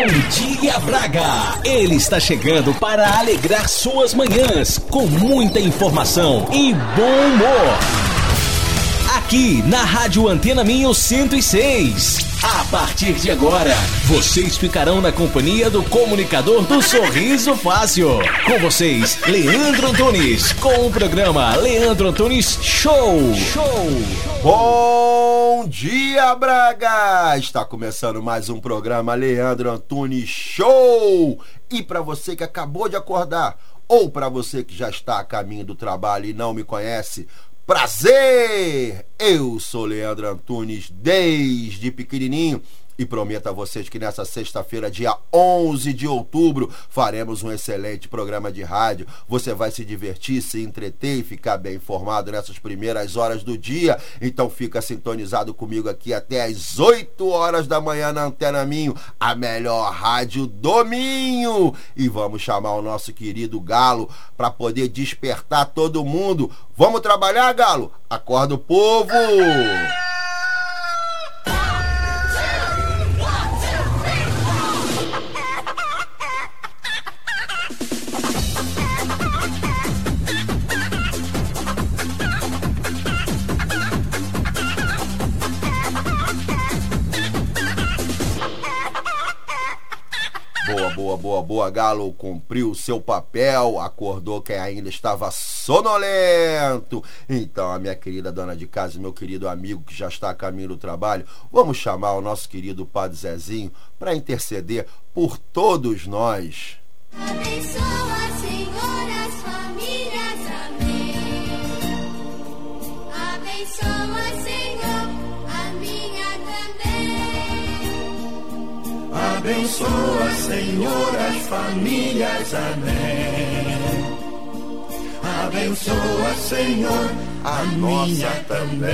Bom Dia Braga! Ele está chegando para alegrar suas manhãs com muita informação e bom humor. Aqui na Rádio Antena Minho 106. A partir de agora, vocês ficarão na companhia do comunicador do Sorriso Fácil. Com vocês, Leandro Antunes, com o programa Leandro Antunes Show. Show. Bom dia, Braga! Está começando mais um programa Leandro Antunes Show. E para você que acabou de acordar, ou para você que já está a caminho do trabalho e não me conhece, prazer! Eu sou Leandro Antunes desde pequenininho e prometo a vocês que nessa sexta-feira, dia 11 de outubro, faremos um excelente programa de rádio. Você vai se divertir, se entreter e ficar bem informado nessas primeiras horas do dia. Então fica sintonizado comigo aqui até às 8 horas da manhã na Antena Minho, a melhor rádio do Minho. E vamos chamar o nosso querido Galo para poder despertar todo mundo. Vamos trabalhar, Galo? Acorda o povo! Boa. Galo cumpriu o seu papel, acordou quem ainda estava sonolento. Então, a minha querida dona de casa meu querido amigo que já está a caminho do trabalho, vamos chamar o nosso querido Padre Zezinho para interceder por todos nós. Abençoa, Abençoa, Senhor, as famílias. Amém. Abençoa, Senhor, a, minha também.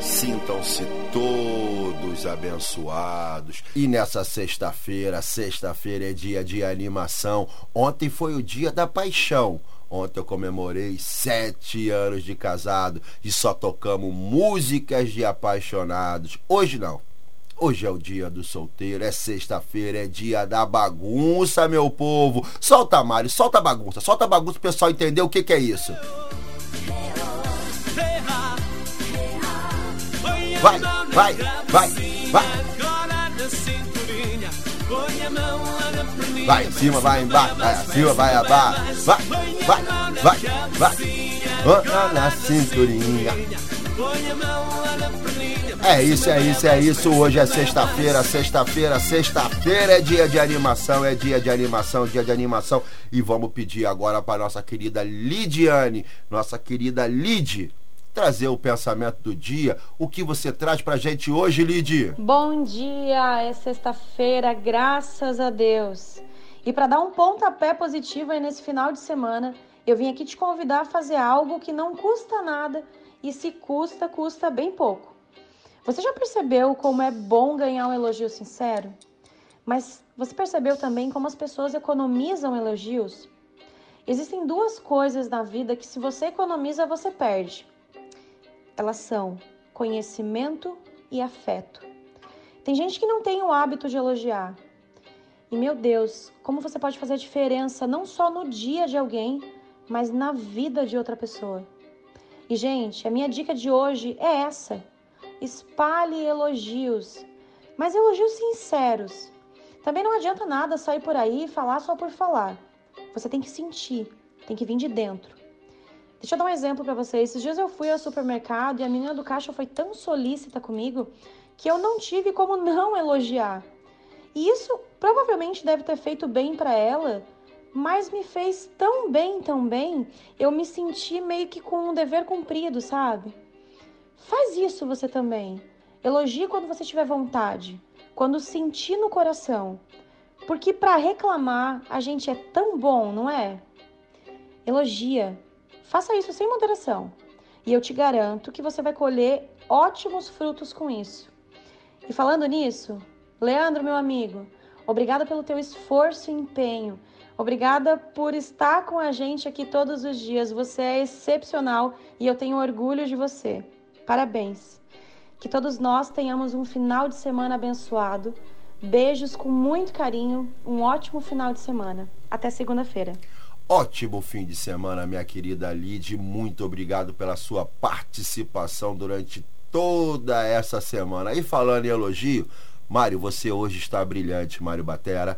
Sintam-se todos abençoados. E nessa sexta-feira, sexta-feira é dia de animação. Ontem foi o dia da paixão. Ontem eu comemorei sete anos de casado e só tocamos músicas de apaixonados. Hoje não. Hoje é o dia do solteiro, é sexta-feira, é dia da bagunça, meu povo. Solta, Mário, solta a bagunça, solta a bagunça pro pessoal entender o que, que é isso. Vai, vai, vai, vai. Vai em cima, vai embaixo, vai acima, vai abaixo. Vai, vai, vai, vai. Anda na cinturinha. É isso, é isso, é isso. Hoje é sexta-feira, sexta-feira, sexta-feira é dia de animação, é dia de animação, dia de animação. E vamos pedir agora para nossa querida Lidiane, nossa querida Lid, trazer o pensamento do dia. O que você traz pra gente hoje, Lid? Bom dia, é sexta-feira, graças a Deus. E para dar um pontapé positivo aí nesse final de semana, eu vim aqui te convidar a fazer algo que não custa nada e se custa, custa bem pouco. Você já percebeu como é bom ganhar um elogio sincero? Mas você percebeu também como as pessoas economizam elogios? Existem duas coisas na vida que se você economiza, você perde. Elas são conhecimento e afeto. Tem gente que não tem o hábito de elogiar. E meu Deus, como você pode fazer a diferença não só no dia de alguém, mas na vida de outra pessoa. E gente, a minha dica de hoje é essa: espalhe elogios, mas elogios sinceros. Também não adianta nada sair por aí e falar só por falar. Você tem que sentir, tem que vir de dentro. Deixa eu dar um exemplo para vocês. Esses dias eu fui ao supermercado e a menina do caixa foi tão solícita comigo que eu não tive como não elogiar. E isso provavelmente deve ter feito bem para ela, mas me fez tão bem, tão bem, eu me senti meio que com um dever cumprido, sabe? Faz isso você também. Elogie quando você tiver vontade, quando sentir no coração. Porque para reclamar a gente é tão bom, não é? Elogia. Faça isso sem moderação. E eu te garanto que você vai colher ótimos frutos com isso. E falando nisso, Leandro, meu amigo, obrigada pelo teu esforço e empenho. Obrigada por estar com a gente aqui todos os dias. Você é excepcional e eu tenho orgulho de você. Parabéns. Que todos nós tenhamos um final de semana abençoado. Beijos com muito carinho. Um ótimo final de semana. Até segunda-feira. Ótimo fim de semana, minha querida Lid. Muito obrigado pela sua participação durante toda essa semana. E falando em elogio, Mário, você hoje está brilhante, Mário Batera.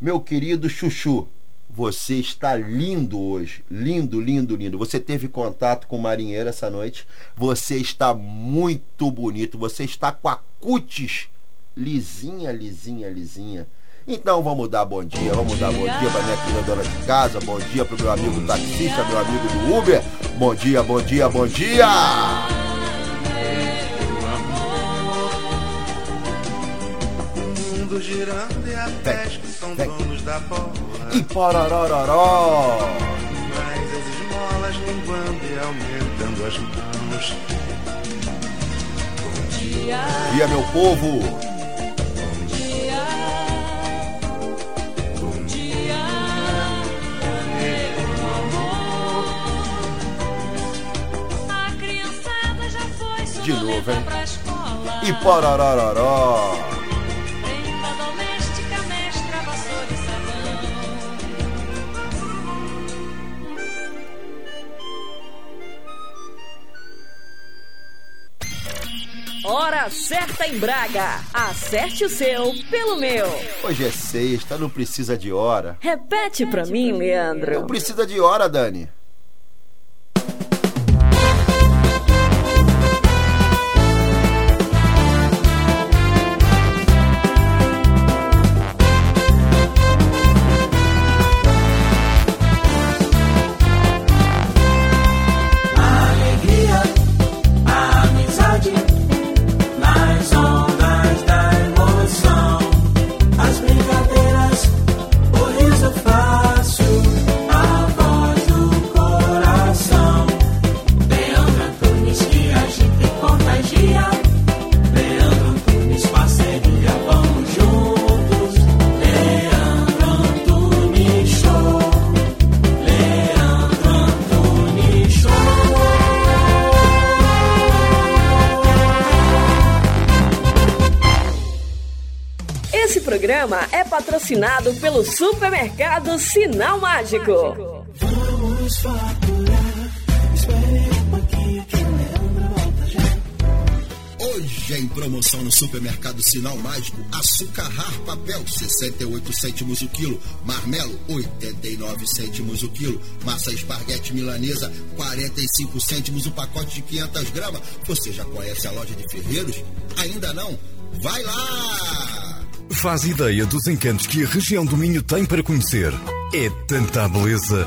Meu querido Chuchu, você está lindo hoje. Lindo, lindo, lindo. Você teve contato com o marinheiro essa noite. Você está muito bonito. Você está com a cutis lisinha, lisinha, lisinha. Então vamos dar bom dia, vamos dar bom dia para minha querida dona de casa, bom dia para meu amigo taxista, meu amigo do Uber. Bom dia, bom dia, bom dia! Mundo girando e até que são vem. donos da bola. E pororororó! Mas as esmolas linguando e aumentando as mãos. Dia, meu povo! A criançada já foi De novo, hein? escola. E pororororó! Hora certa em Braga. Acerte o seu pelo meu. Hoje é sexta, não precisa de hora. Repete pra mim, Não Leandro. precisa de hora, Dani. Programa é patrocinado pelo supermercado Sinal Mágico. Vamos faturar. Espere um pouquinho que o Leandro volta já. Hoje em promoção no supermercado Sinal Mágico, açúcar rar papel 68 cêntimos o quilo, marmelo 89 cêntimos o quilo, massa esparguete milanesa 45 cêntimos o pacote de 500 gramas. Você já conhece a loja de Ferreiros? Ainda não? Vai lá! Faz ideia dos encantos que a região do Minho tem para conhecer. É tanta beleza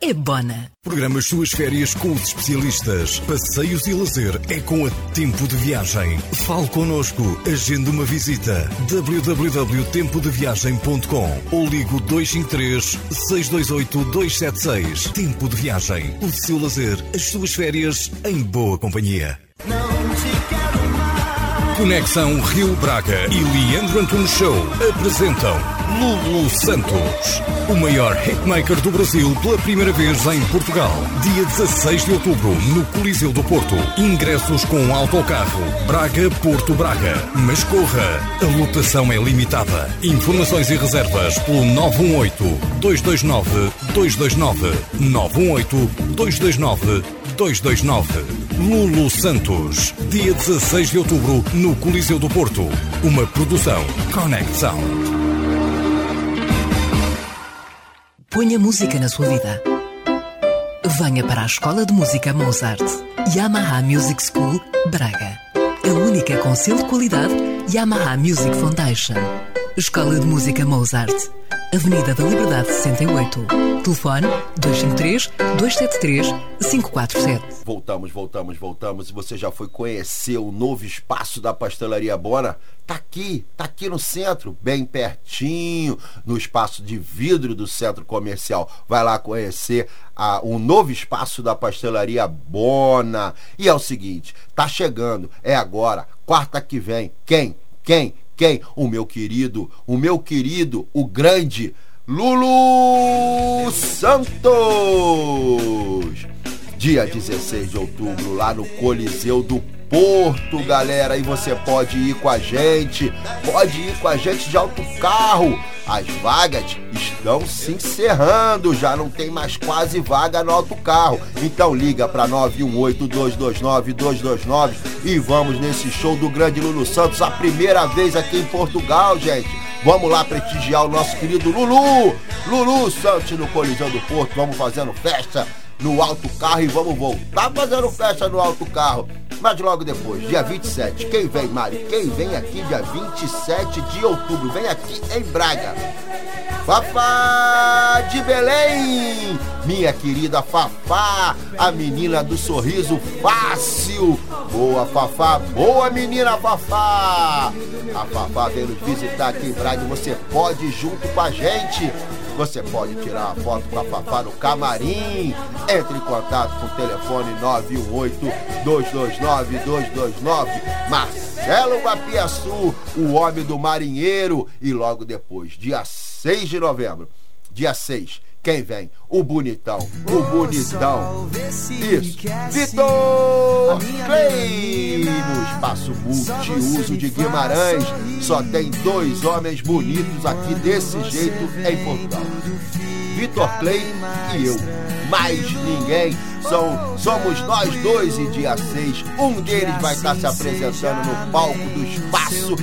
é Bona. Programa as suas férias com os especialistas. Passeios e lazer é com a Tempo de Viagem. Fale connosco, agende uma visita. www.tempodeviagem.com ou ligo 253 628 276. Tempo de Viagem. O seu lazer, as suas férias em boa companhia. Não te quero. Conexão Rio Braga e Leandro Antunes Show apresentam Lulu Santos, o maior hitmaker do Brasil pela primeira vez em Portugal. Dia 16 de outubro, no Coliseu do Porto. Ingressos com autocarro Braga-Porto Braga. Mas corra, a lotação é limitada. Informações e reservas pelo 918-229-229. 918-229-229. Lulu Santos, dia 16 de outubro, no Coliseu do Porto. Uma produção Sound. Ponha música na sua vida. Venha para a Escola de Música Mozart. Yamaha Music School, Braga. A única com selo de qualidade Yamaha Music Foundation. Escola de Música Mozart. Avenida da Liberdade 68. Telefone 253 273 547. Voltamos, voltamos, voltamos. E você já foi conhecer o novo espaço da Pastelaria Bona? Tá aqui, tá aqui no centro, bem pertinho, no espaço de vidro do centro comercial. Vai lá conhecer a, o novo espaço da Pastelaria Bona. E é o seguinte, tá chegando, é agora, quarta que vem. Quem? Quem? Quem? O meu querido, o meu querido, o grande Lulu Santos. Dia 16 de outubro, lá no Coliseu do Porto, galera. E você pode ir com a gente, pode ir com a gente de autocarro. As vagas estão se encerrando, já não tem mais quase vaga no autocarro. Então liga para 918-229-229 e vamos nesse show do grande Lulu Santos, a primeira vez aqui em Portugal, gente. Vamos lá prestigiar o nosso querido Lulu, Lulu Santos no Coliseu do Porto. Vamos fazendo festa no alto carro e vamos voltar fazendo festa no alto carro. Mas logo depois, dia 27, quem vem, Mari? Quem vem aqui dia 27 de outubro? Vem aqui em Braga. Fafá de Belém, minha querida Fafá, a menina do sorriso fácil. Boa, Fafá, boa menina Fafá. A Fafá veio visitar aqui em Braga e você pode ir junto com a gente. Você pode tirar uma foto com a Fafá no camarim. Entre em contato com o telefone 918-229-229. Marcelo Guapiaçu, o homem do marinheiro. E logo depois, dia 6 de novembro, dia 6, quem vem? O bonitão, o bonitão. Isso, Vitor Clay, no espaço multiuso de Guimarães. Só tem dois homens bonitos aqui desse jeito em Portugal. Vitor Clay e eu. Mais ninguém. São, somos nós dois e dia 6. Um deles vai estar se apresentando no palco do espaço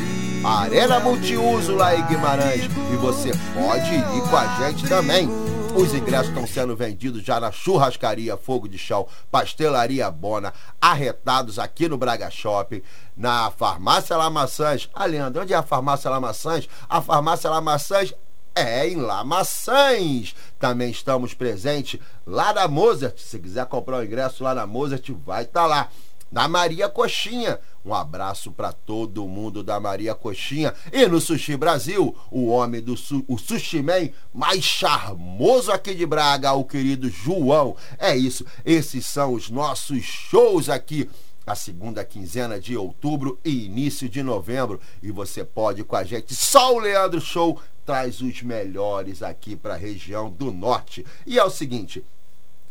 Arena Multiuso lá em Guimarães. E você pode ir com a gente também. Os ingressos estão sendo vendidos já na Churrascaria Fogo de Chão, Pastelaria Bona, arretados aqui no Braga Shopping, na Farmácia Lamaçãs. Ah, Leandro, onde é a Farmácia Lamaçãs? A Farmácia Lamaçãs é em Lamaçãs. Também estamos presentes lá na Mozart. Se quiser comprar o ingresso lá na Mozart, vai estar lá. Na Maria Coxinha. Um abraço para todo mundo da Maria Coxinha. E no Sushi Brasil, o homem do su o Sushi Man mais charmoso aqui de Braga, o querido João. É isso, esses são os nossos shows aqui a segunda quinzena de outubro e início de novembro. E você pode com a gente. Só o Leandro Show traz os melhores aqui para a região do norte. E é o seguinte,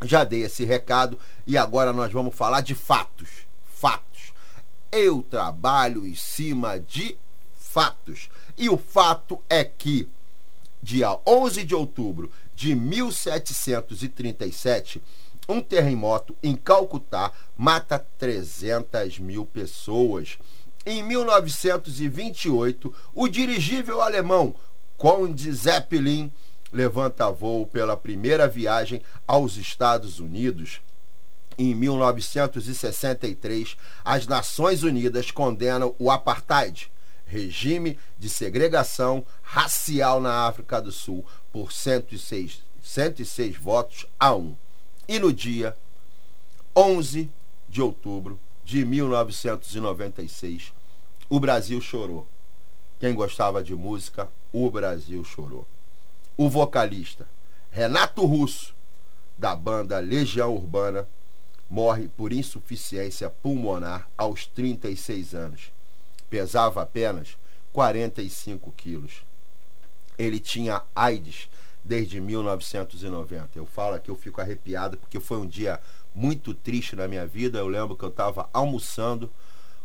já dei esse recado e agora nós vamos falar de fatos. Fatos. Eu trabalho em cima de fatos. E o fato é que dia 11 de outubro de 1737, um terremoto em Calcutá mata 300 mil pessoas. Em 1928, o dirigível alemão Conde Zeppelin levanta voo pela primeira viagem aos Estados Unidos. Em 1963, as Nações Unidas condenam o apartheid, regime de segregação racial na África do Sul, por 106, 106 votos a 1. E no dia 11 de outubro de 1996, o Brasil chorou. Quem gostava de música, o Brasil chorou. O vocalista Renato Russo, da banda Legião Urbana, morre por insuficiência pulmonar aos 36 anos. pesava apenas 45 quilos. Ele tinha AIDS desde 1990. Eu falo aqui, eu fico arrepiado porque foi um dia muito triste na minha vida. Eu lembro que eu estava almoçando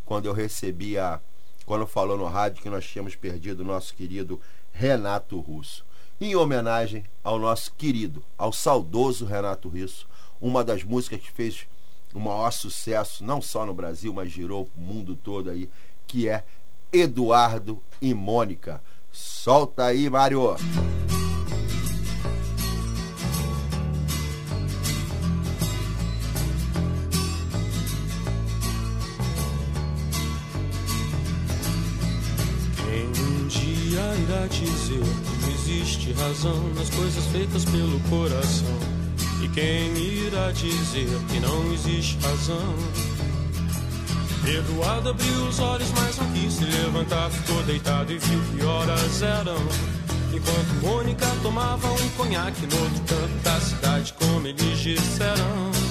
quando eu recebia, quando falou no rádio que nós tínhamos perdido o nosso querido Renato Russo. Em homenagem ao nosso querido, ao saudoso Renato Russo, uma das músicas que fez o maior sucesso, não só no Brasil, mas girou o mundo todo aí, que é Eduardo e Mônica. Solta aí, Mário! Irá dizer não existe razão nas coisas feitas pelo coração? E quem irá dizer que não existe razão? Eduardo abriu os olhos, mas não quis se levantar. Ficou deitado e viu que horas eram. Enquanto Mônica tomava um conhaque no outro canto da cidade, como eles disseram.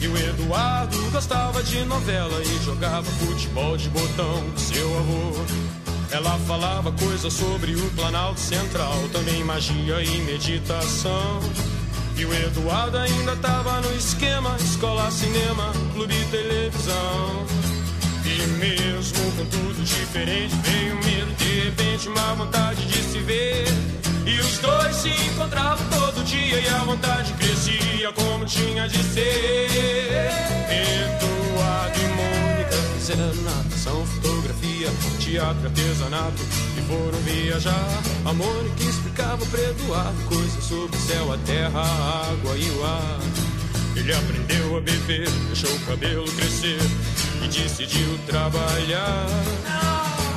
E o Eduardo gostava de novela e jogava futebol de botão com seu avô. Ela falava coisas sobre o Planalto Central, também magia e meditação. E o Eduardo ainda tava no esquema: escola, cinema, clube e televisão. E mesmo com tudo diferente, veio medo, de repente, uma vontade de se ver. E os dois se encontravam todo dia e a vontade crescia como tinha de ser. Eduardo e Mônica fizeram natação, fotografia, teatro, artesanato e foram viajar. A Mônica explicava para Eduardo coisas sobre o céu, a terra, a água e o ar. Ele aprendeu a beber, deixou o cabelo crescer e decidiu trabalhar.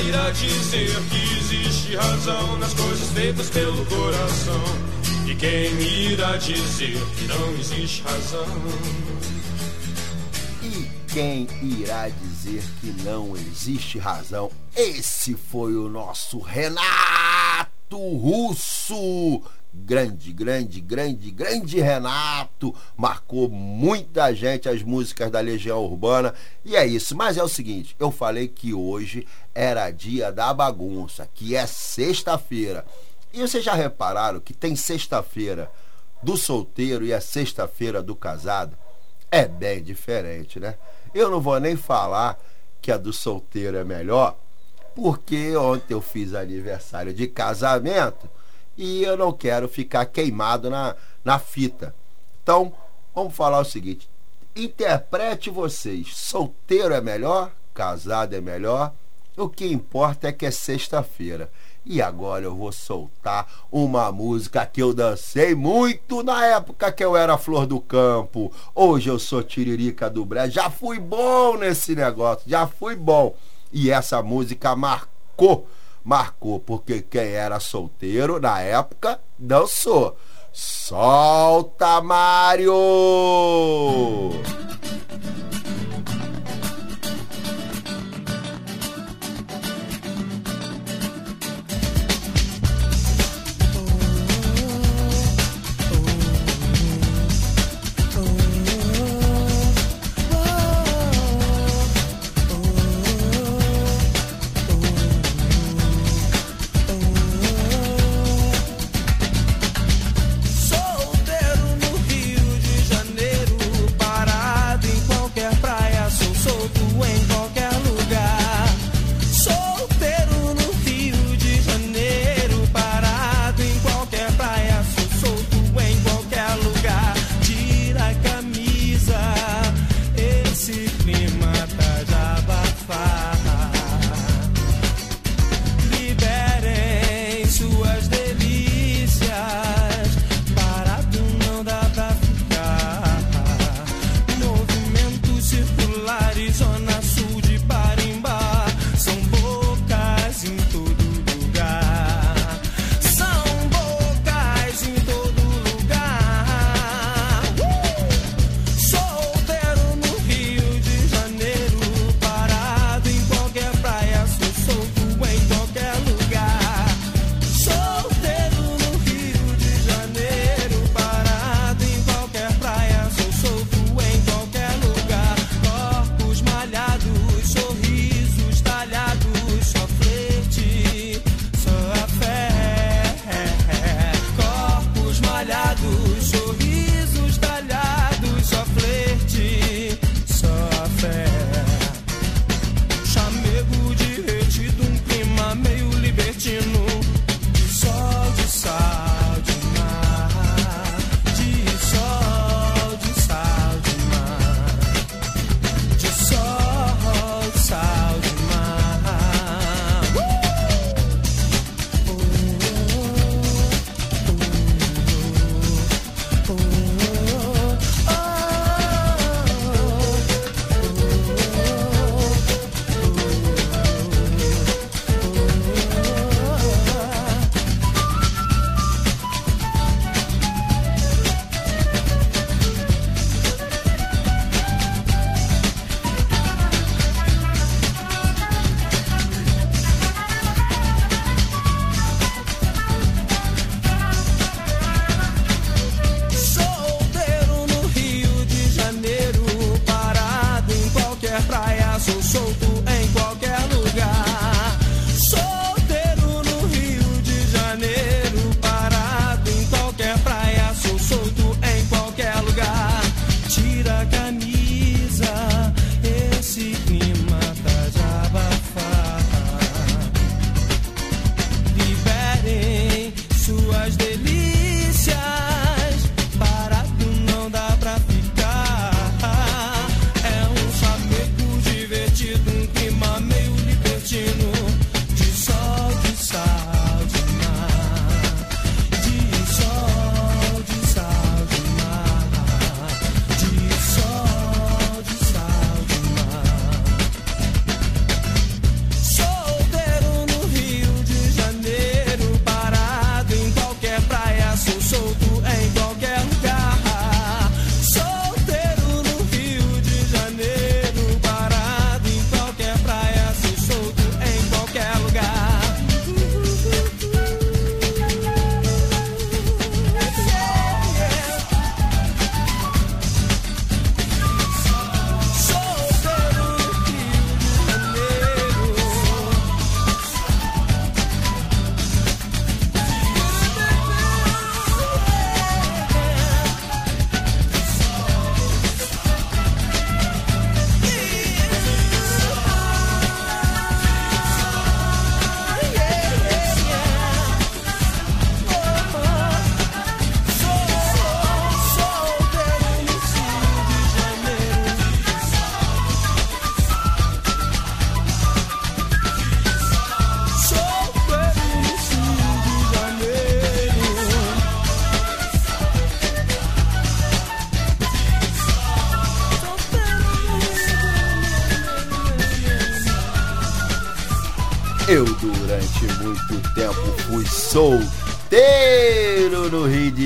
Irá dizer que existe razão nas coisas feitas pelo coração? E quem irá dizer que não existe razão? E quem irá dizer que não existe razão? Esse foi o nosso Renato Russo. Grande, grande, grande, grande Renato. Marcou muita gente as músicas da Legião Urbana. E é isso. Mas é o seguinte: eu falei que hoje era dia da bagunça, que é sexta-feira. E vocês já repararam que tem sexta-feira do solteiro e a sexta-feira do casado? É bem diferente, né? Eu não vou nem falar que a do solteiro é melhor, porque ontem eu fiz aniversário de casamento e eu não quero ficar queimado na, na fita. Então, vamos falar o seguinte: interprete vocês. Solteiro é melhor? Casado é melhor? O que importa é que é sexta-feira. E agora eu vou soltar uma música que eu dancei muito na época que eu era flor do campo. Hoje eu sou tiririca do Brejo. Já fui bom nesse negócio, já fui bom. E essa música marcou, marcou, porque quem era solteiro na época dançou. Solta, Mário!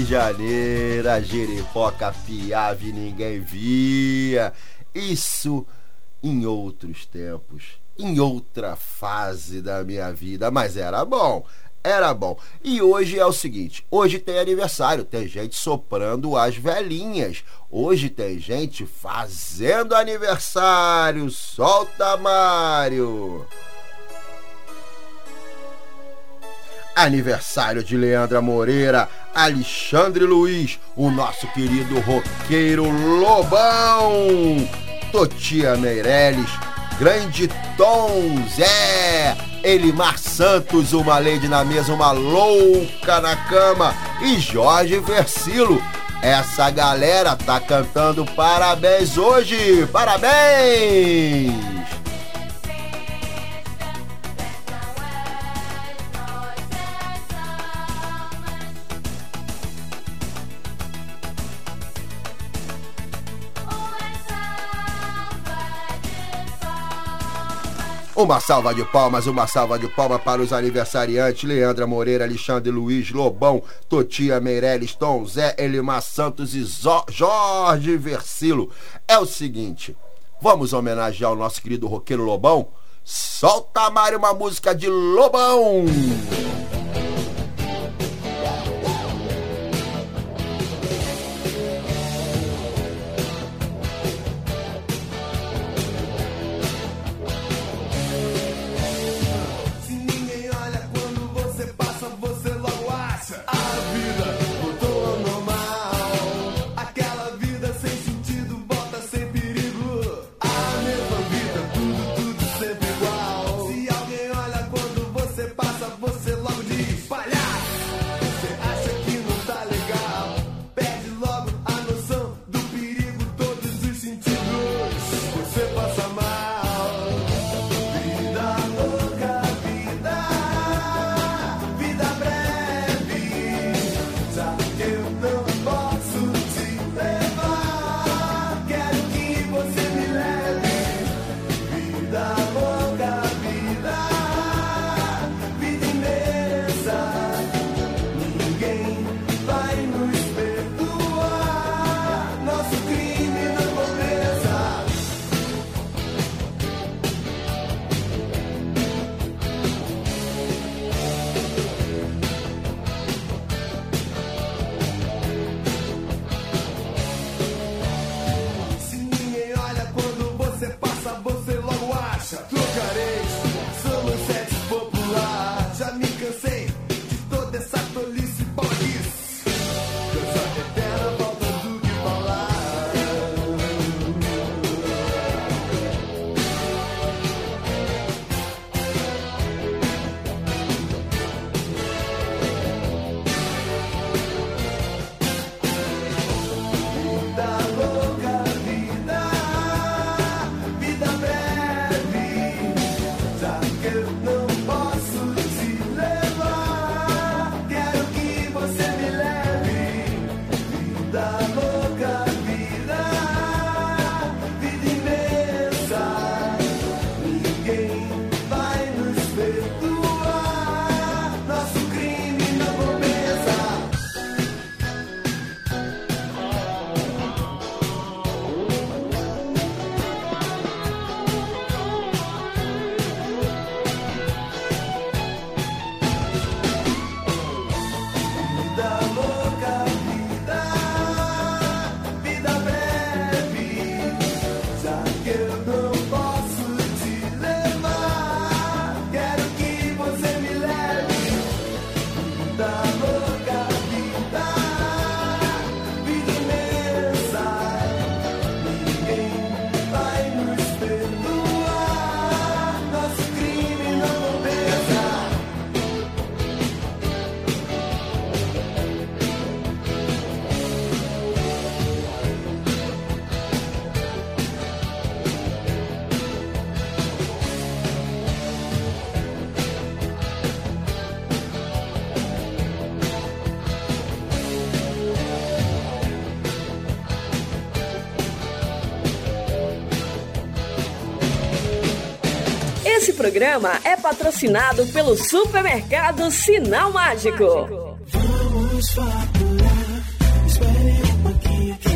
Janeiro, a giripoca piava e ninguém via. Isso em outros tempos, em outra fase da minha vida, mas era bom. Era bom. E hoje é o seguinte: hoje tem aniversário, tem gente soprando as velhinhas. Hoje tem gente fazendo aniversário. Solta, Mário! Aniversário de Leandra Moreira, Alexandre Luiz, o nosso querido roqueiro Lobão, Totia Meirelles, Grande Tom Zé, Elimar Santos, uma lady na mesa, uma louca na cama, e Jorge Versilo. Essa galera tá cantando parabéns hoje! Parabéns! Uma salva de palmas, uma salva de palmas para os aniversariantes Leandra Moreira, Alexandre Luiz, Lobão, Totia Meirelles, Tom Zé, Elimar Santos e Zó- Jorge Versilo. É o seguinte, vamos homenagear o nosso querido roqueiro Lobão? Solta, Mário, uma música de Lobão! Programa é patrocinado pelo supermercado Sinal Mágico. Vamos faturar, espere um pouquinho que.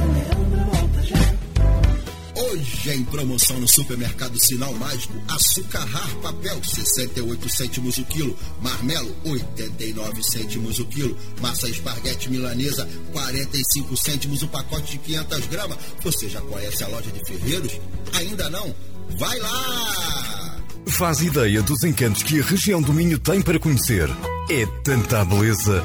Hoje em promoção no supermercado Sinal Mágico, açúcar rar papel, 68 cêntimos o quilo. Marmelo, 89 cêntimos o quilo. Massa esparguete milanesa, 45 cêntimos o pacote de 500 gramas. Você já conhece a loja de Ferreiros? Ainda não? Vai lá! Faz ideia dos encantos que a região do Minho tem para conhecer. É tanta beleza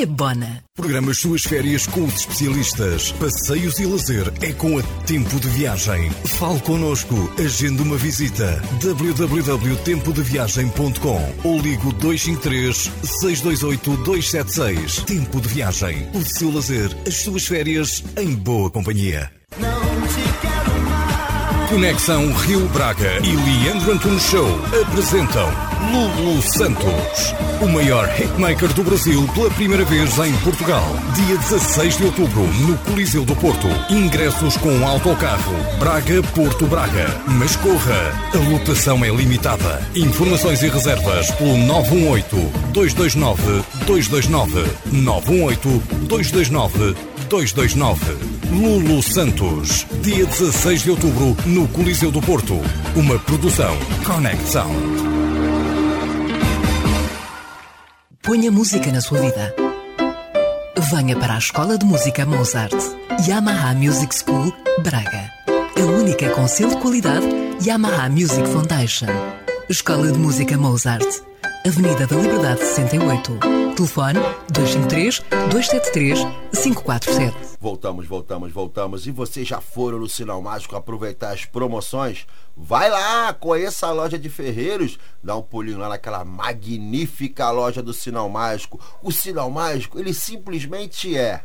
é Bona. Programa as suas férias com os especialistas. Passeios e lazer é com a Tempo de Viagem. Fale connosco. Agende uma visita. www.tempodeviagem.com ou ligo 253 628 276. Tempo de Viagem. O seu lazer, as suas férias em boa companhia. Conexão Rio Braga e Leandro Antunes Show apresentam Lulu Santos, o maior hitmaker do Brasil pela primeira vez em Portugal. Dia 16 de outubro, no Coliseu do Porto. Ingressos com autocarro Braga-Porto Braga. Mas corra, a lotação é limitada. Informações e reservas pelo 918-229-229. 918-229-229. 229. Lulu Santos, dia 16 de outubro, no Coliseu do Porto. Uma produção Sound. Ponha música na sua vida. Venha para a Escola de Música Mozart. Yamaha Music School, Braga. A única com selo de qualidade Yamaha Music Foundation. Escola de Música Mozart. Avenida da Liberdade 68. Telefone 253 273 547. Voltamos, voltamos, voltamos. E vocês já foram no Sinal Mágico aproveitar as promoções? Vai lá, conheça a loja de Ferreiros, dá um pulinho lá naquela magnífica loja do Sinal Mágico. O Sinal Mágico, ele simplesmente é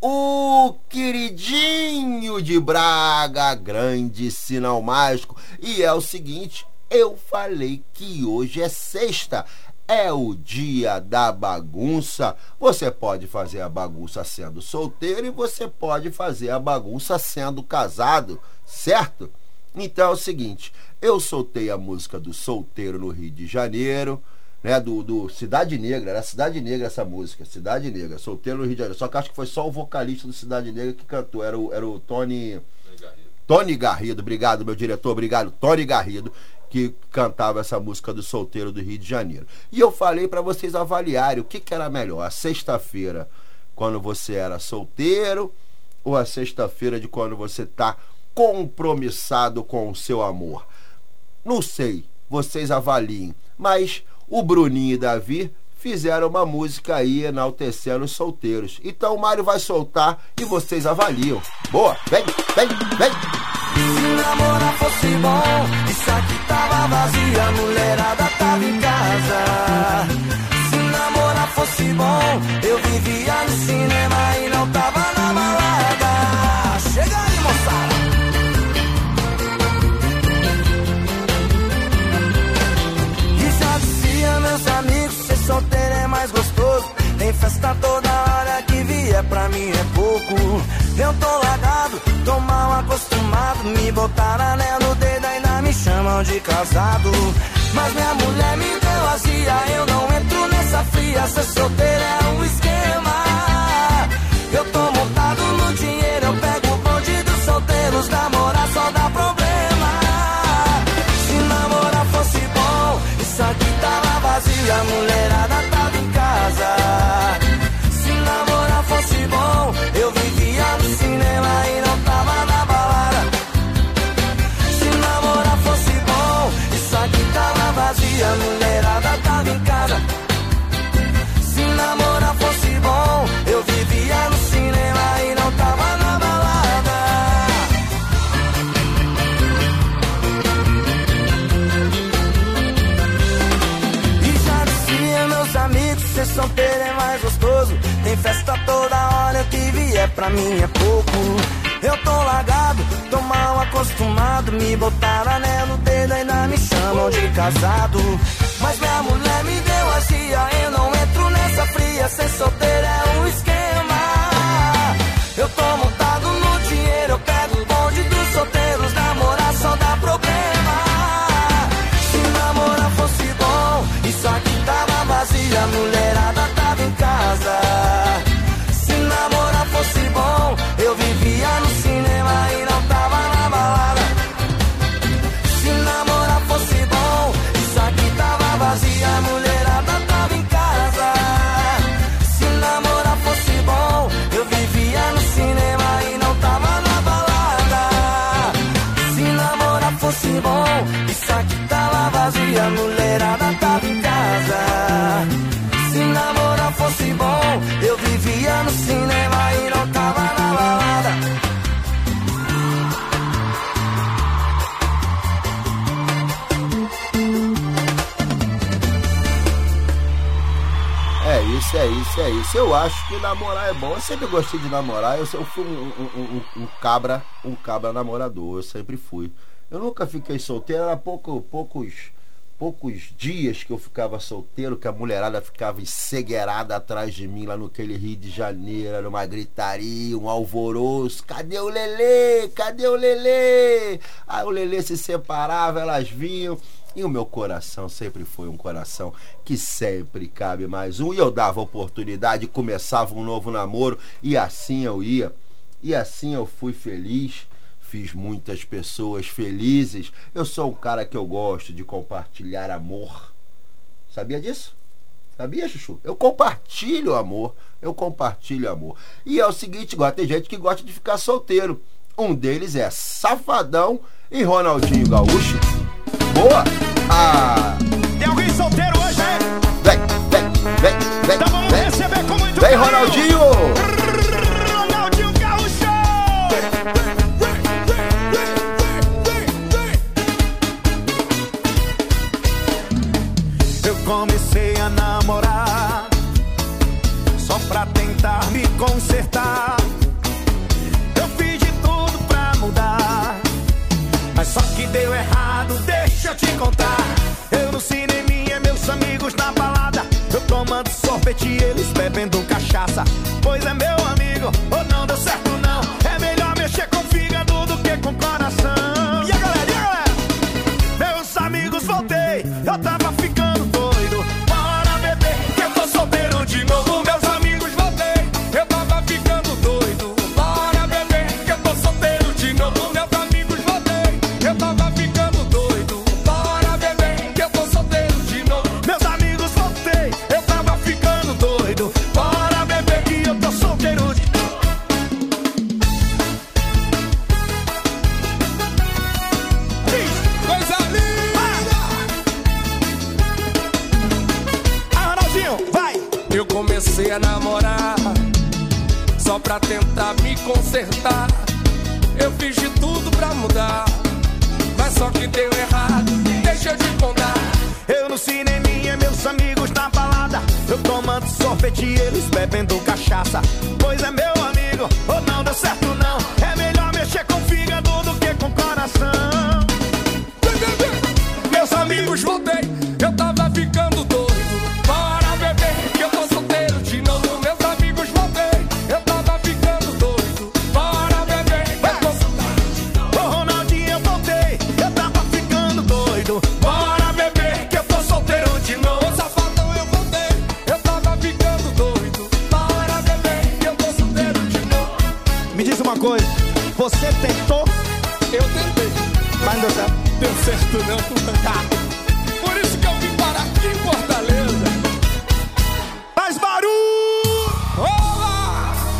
o queridinho de Braga, grande Sinal Mágico. E é o seguinte, eu falei que hoje é sexta. É o dia da bagunça. Você pode fazer a bagunça sendo solteiro e você pode fazer a bagunça sendo casado, certo? Então é o seguinte, eu soltei a música do Solteiro no Rio de Janeiro, né, do, do Cidade Negra, era Cidade Negra essa música, Cidade Negra, Solteiro no Rio de Janeiro. Só que acho que foi só o vocalista do Cidade Negra que cantou, era o, era o Tony Tony Garrido, obrigado meu diretor, obrigado Tony Garrido, que cantava essa música do Solteiro do Rio de Janeiro. E eu falei para vocês avaliarem o que, que era melhor, a sexta-feira quando você era solteiro ou a sexta-feira de quando você tá compromissado com o seu amor. Não sei, vocês avaliem, mas o Bruninho e Davi fizeram uma música aí enaltecendo os solteiros. Então o Mário vai soltar e vocês avaliam. Boa, vem, vem, vem. Se namorar fosse bom, isso aqui tava vazia, a mulherada tava em casa. Se namorar fosse bom, eu vivia no cinema e não tava na balada. Chega aí, moçada. E já dizia meus amigos, solteiro é mais gostoso. Tem festa toda hora que vier, pra mim é pouco. Eu tô largado, tô mal acostumado. Me botaram anel no dedo, ainda me chamam de casado. Mas minha mulher me deu azia, eu não entro nessa fria. Ser solteiro é um esquema. Eu tô montado no dinheiro, eu pego o bonde dos solteiros. Namorar só dá problema. Se namorar fosse bom, isso aqui tava vazio. A mulherada mim é pouco. Eu tô largado, tô mal acostumado. Me botaram anel no dedo, ainda me chamam de casado. Mas minha mulher me deu azia, eu não entro nessa fria. Ser solteiro é um esquema. Isso, é isso, é isso. Eu acho que namorar é bom. Eu sempre gostei de namorar. Eu, fui um, um- um- um cabra, um cabra namorador. Eu sempre fui. Eu nunca fiquei solteiro. Era pouco, poucos, poucos dias que eu ficava solteiro, que a mulherada ficava encegueirada atrás de mim lá no aquele Rio de Janeiro. Era uma gritaria, um alvoroço. Cadê o Lelê? Cadê o Lelê? Aí o Lelê se separava, elas vinham. E o meu coração sempre foi um coração que sempre cabe mais um. E eu dava oportunidade, começava um novo namoro e assim eu ia. E assim eu fui feliz. Fiz muitas pessoas felizes. Eu sou um cara que eu gosto de compartilhar amor. Sabia disso? Sabia, Chuchu? Eu compartilho amor. Eu compartilho amor. E é o seguinte, agora tem gente que gosta de ficar solteiro. Um deles é Safadão e Ronaldinho Gaúcho. Boa! Ah! Tem alguém solteiro hoje, é? Vem, vem, vem, vem. Então vamos vem. receber com muito Vem. Ronaldinho! Ronaldinho Gaúcho! Eu comecei a namorar só pra tentar me consertar. Eu fiz de tudo pra mudar, mas só que deu errado. Contar. Eu no cineminha, meus amigos na balada. Eu tomando sorvete eles bebendo cachaça. Pois é, meu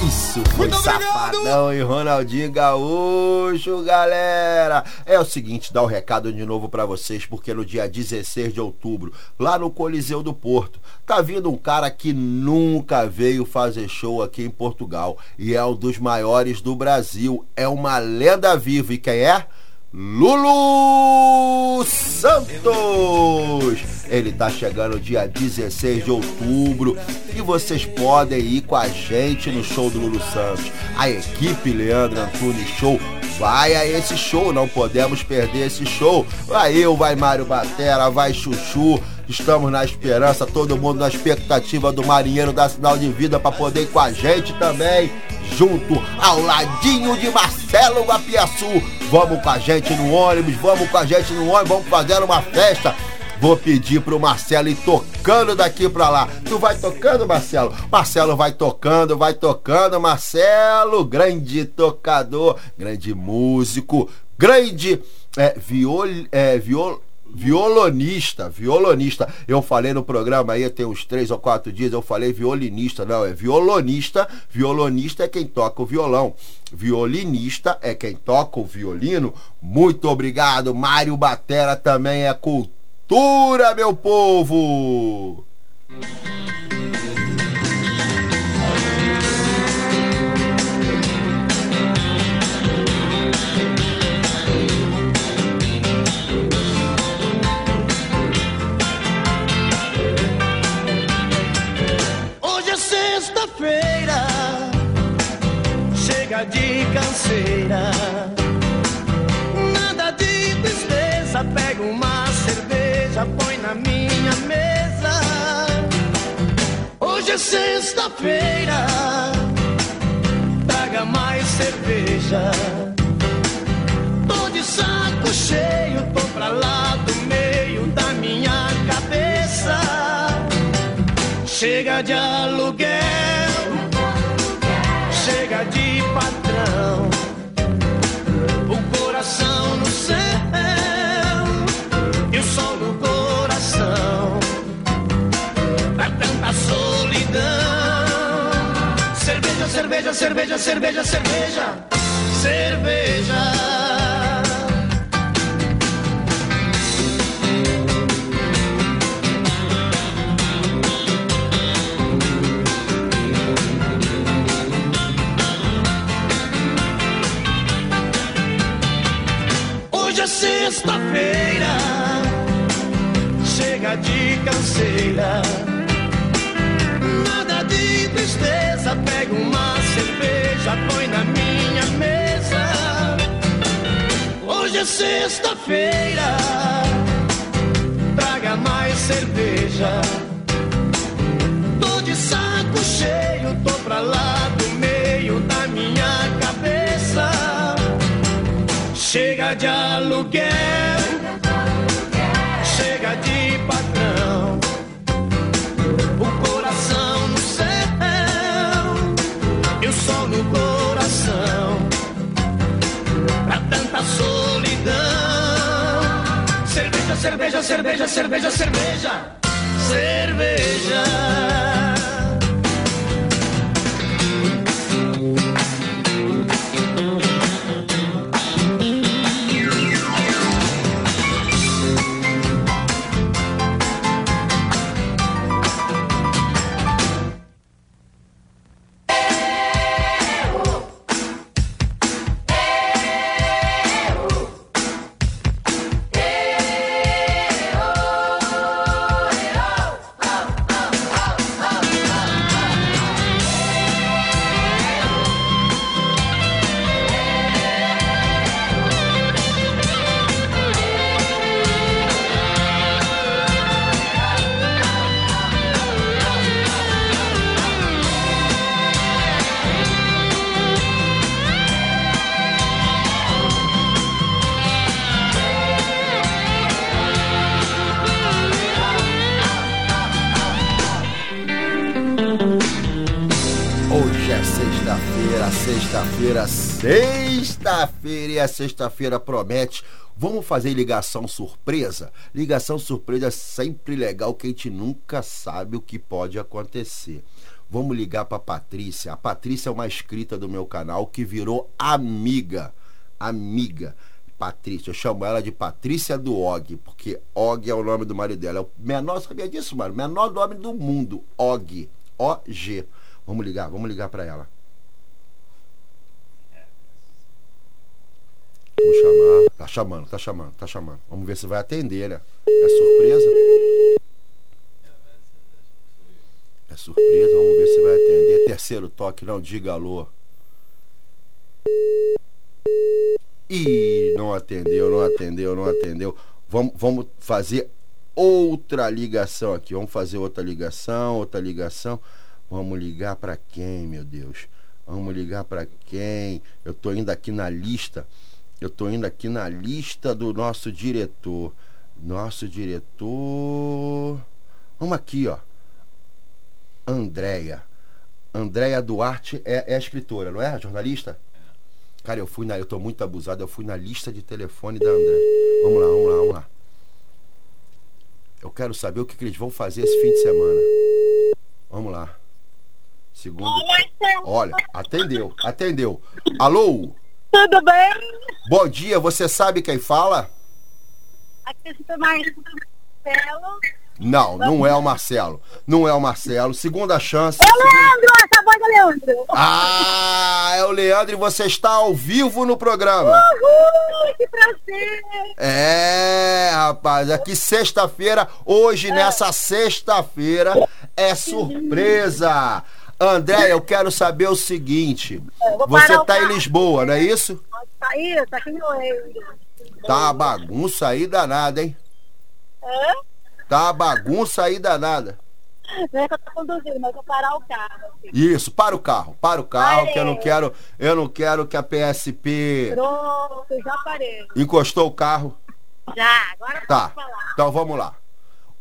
Isso foi Muito obrigado! Safadão e Ronaldinho Gaúcho, galera. É o seguinte, dá o um recado de novo pra vocês, porque no dia 16 de outubro, lá no Coliseu do Porto, tá vindo um cara que nunca veio fazer show aqui em Portugal e é um dos maiores do Brasil. É uma lenda viva. E quem é? Lulu Santos! Ele tá chegando dia 16 de outubro e vocês podem ir com a gente no show do Lulu Santos. A equipe Leandro Antunes Show vai a esse show, não podemos perder esse show. Vai eu, vai Mário Batera, vai Chuchu. Estamos na esperança, todo mundo na expectativa do marinheiro da Sinal de Vida para poder ir com a gente também, junto ao ladinho de Marcelo Guapiaçu. Vamos com a gente no ônibus, vamos com a gente no ônibus, vamos fazer uma festa. Vou pedir pro Marcelo ir tocando daqui pra lá. Tu vai tocando, Marcelo? Marcelo vai tocando, vai tocando, Marcelo. Grande tocador, grande músico, grande é, viol, é, viol, violonista, violonista. Eu falei no programa aí, tem uns três ou quatro dias, eu falei violinista, não, é violonista. Violonista é quem toca o violão. Violinista é quem toca o violino. Muito obrigado, Mário Batera também é cultura, meu povo. Canseira. Nada de tristeza, pega uma cerveja, põe na minha mesa. Hoje é sexta-feira, traga mais cerveja. Tô de saco cheio, tô pra lá do meio da minha cabeça. Chega de aluguel, chega de patrão, coração no céu e o sol no coração, pra tanta solidão. Cerveja, cerveja, cerveja, cerveja, cerveja, cerveja. Sexta-feira, chega de canseira. Nada de tristeza, pega uma cerveja, põe na minha mesa. Hoje é sexta-feira, traga mais cerveja. Tô de saco cheio, tô pra lá Chega de aluguel, chega de patrão. O coração no céu e o sol no coração. Pra tanta solidão. Cerveja, cerveja, cerveja, cerveja, cerveja. Sexta-feira promete. Vamos fazer ligação surpresa? Ligação surpresa é sempre legal que a gente nunca sabe o que pode acontecer. Vamos ligar para Patrícia. A Patrícia é uma inscrita do meu canal que virou amiga. Amiga. Patrícia, eu chamo ela de Patrícia do Og, porque Og é o nome do marido dela. É o menor, sabia disso, mano? Menor nome do mundo. Og. O-G. Vamos ligar, vamos ligar para ela. Vou chamar. Tá chamando, tá chamando, tá chamando. Vamos ver se vai atender, né? É surpresa? É surpresa, vamos ver se vai atender. Terceiro toque, não diga alô. Ih, não atendeu, não atendeu, não atendeu. Vamos, vamos fazer outra ligação aqui. Vamos fazer outra ligação, outra ligação. Vamos ligar para quem, meu Deus? Vamos ligar para quem? Eu tô indo aqui na lista. Eu tô indo aqui na lista do nosso diretor. Nosso diretor. Vamos aqui, ó. Andréia. Andréia Duarte é, é a escritora, não é? A jornalista? Cara, eu fui na. Eu tô muito abusado, eu fui na lista de telefone da André. Vamos lá, vamos lá, vamos lá. Eu quero saber o que, que eles vão fazer esse fim de semana. Vamos lá. Segundo. Olha, atendeu, atendeu. Alô? Tudo bem? Bom dia, você sabe quem fala? Aqui é o Marcelo. Não, não é o Marcelo. Não é o Marcelo. Segunda chance. É o Leandro, essa voz é o Leandro. Ah, é o Leandro e você está ao vivo no programa. Uhul, que prazer. É, rapaz, aqui sexta-feira, hoje nessa sexta-feira é surpresa. André, eu quero saber o seguinte. vou Você parar o tá em. Lisboa, não é isso? Tá isso, aqui no. Tá uma bagunça aí danada, hein? Hã? Tá uma bagunça aí danada. Não é que eu tô conduzindo, mas eu vou parar o carro. Isso, para o carro, para o carro, que eu não Parei. quero, eu não quero que a PSP Pronto, já parei. encostou o carro. Já, agora Tá. Então vamos lá.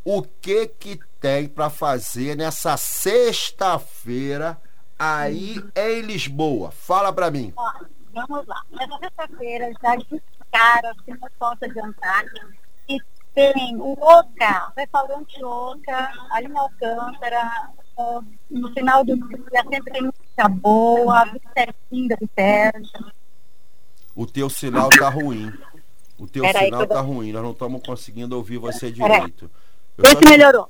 O que que tem pra fazer nessa sexta-feira aí em Lisboa? Fala pra mim. Ó, vamos lá. Nessa sexta-feira, já de cara, assim, não posso adiantar. E tem o Oca, o restaurante Oca, ali em Alcântara. No final do dia sempre tem música boa, certinho de Sérgio. O teu sinal tá ruim. O teu Peraí, sinal que eu tá ruim. Nós não estamos conseguindo ouvir você direito. Eu Vê tô- se melhorou.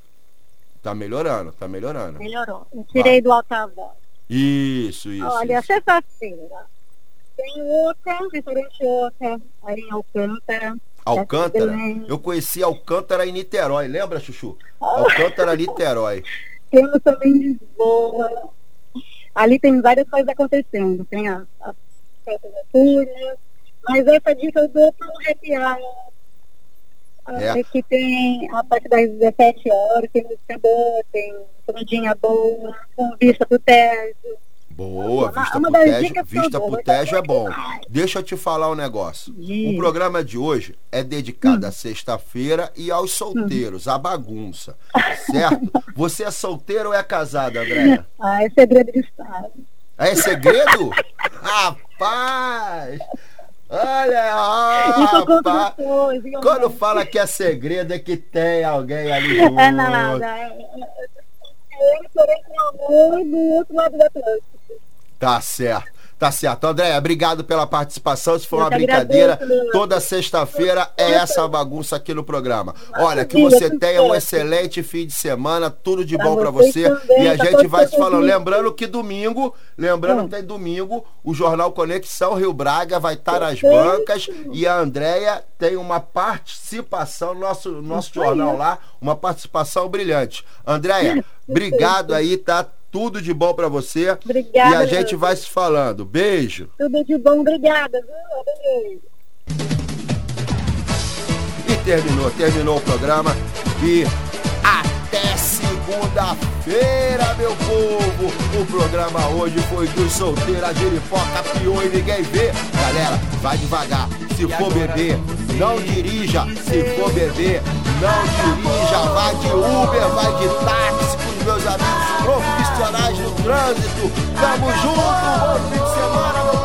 Tá melhorando, tá melhorando. Melhorou. Eu tirei do altavoz. Isso, isso. Olha, sexta-feira. Tem o Oca, restaurante Oca, ali em Alcântara. Alcântara? Também. Eu conheci Alcântara em Niterói, lembra, Chuchu? Alcântara, Niterói. Temos também Lisboa. Ali tem várias coisas acontecendo. Tem as, as festas noturnas. Mas essa dica eu dou para o happy hour. É. É. que tem a partir das 17 horas, tem música boa, tem comidinha boa, com vista pro Tejo. Boa, vista uma pro Tejo, vista pro Tejo é bom. Deixa eu te falar um negócio. O programa de hoje é dedicado Hum. à sexta-feira e aos solteiros, à bagunça. Certo? Você é solteiro ou é casada, Andréia? Ah, é segredo de Estado. É segredo? Rapaz! Olha, viu? Quando fala que é segredo é que tem alguém ali junto. É nada. É, é, é, eu chorei com amor do outro lado da Atlântico. Tá certo. Tá certo. Andréia, obrigado pela participação. Foi Eu uma brincadeira. agradeço. Toda sexta-feira é essa bagunça aqui no programa. Olha, que você tenha um excelente fim de semana, tudo de bom vocês você. também, E a gente vai se falando. Lembrando que domingo, lembrando Hum. que tem domingo, o Jornal Conexão Rio Braga vai estar nas bancas e a Andréia tem uma participação no nosso, no nosso jornal lá, uma participação brilhante. Andréia, obrigado aí, tá? Tudo de bom pra você. Obrigada, E a gente vai se falando. Beijo. Tudo de bom, obrigada. Adorei. E terminou, terminou o programa. E até segunda-feira, meu povo. O programa hoje foi do solteiro, a giripoca, piou e ninguém vê. Galera, vai devagar. Se for beber, não dirija. Se for beber, não dirija. Vai de Uber, vai de táxi meus amigos profissionais do trânsito. Tamo junto, bom fim de semana,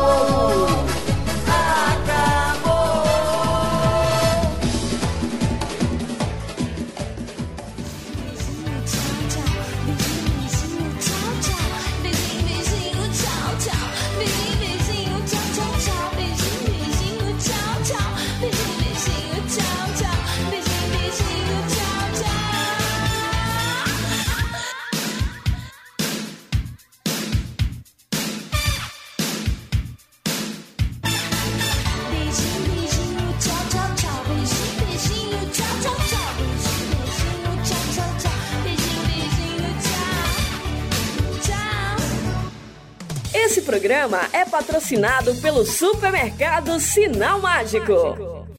programa é patrocinado pelo Supermercado Sinal Mágico.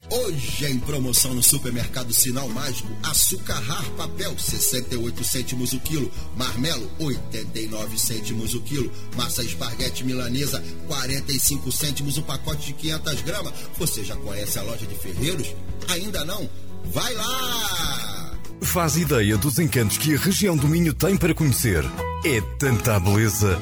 Hoje em promoção no supermercado Sinal Mágico, açúcar rar papel 68 cêntimos o quilo, marmelo 89 cêntimos o quilo, massa esparguete milanesa 45 cêntimos o pacote de 500 gramas. Você já conhece a loja de Ferreiros? Ainda não? Vai lá! Faz ideia dos encantos que a região do Minho tem para conhecer. É tanta beleza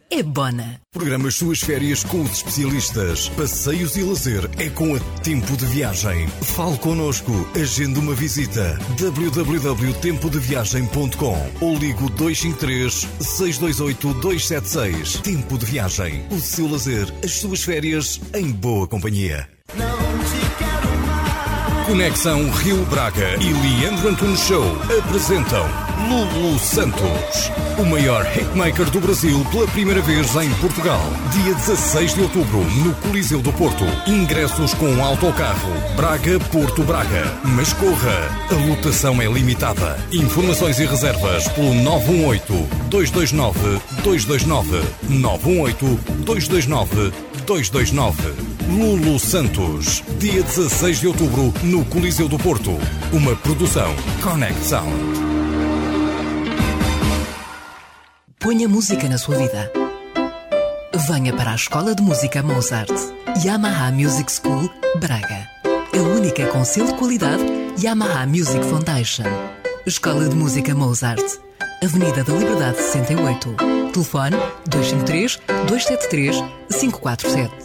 é Bona. Programa as suas férias com os especialistas. Passeios e lazer é com a Tempo de Viagem. Fale connosco, agende uma visita. www.tempodeviagem.com ou ligo 253 628 276. Tempo de Viagem. O seu lazer, as suas férias em boa companhia. Conexão Rio Braga e Leandro Antunes Show apresentam Lulu Santos, o maior hitmaker do Brasil pela primeira vez em Portugal. Dia 16 de outubro, no Coliseu do Porto. Ingressos com autocarro Braga-Porto Braga. Mas corra, a lotação é limitada. Informações e reservas pelo 918-229-229. 918-229-229. Lulu Santos, dia 16 de outubro, no Coliseu do Porto. Uma produção Sound. Ponha música na sua vida. Venha para a Escola de Música Mozart. Yamaha Music School, Braga. A única com selo de qualidade Yamaha Music Foundation. Escola de Música Mozart. Avenida da Liberdade 68. Telefone 253 273 547.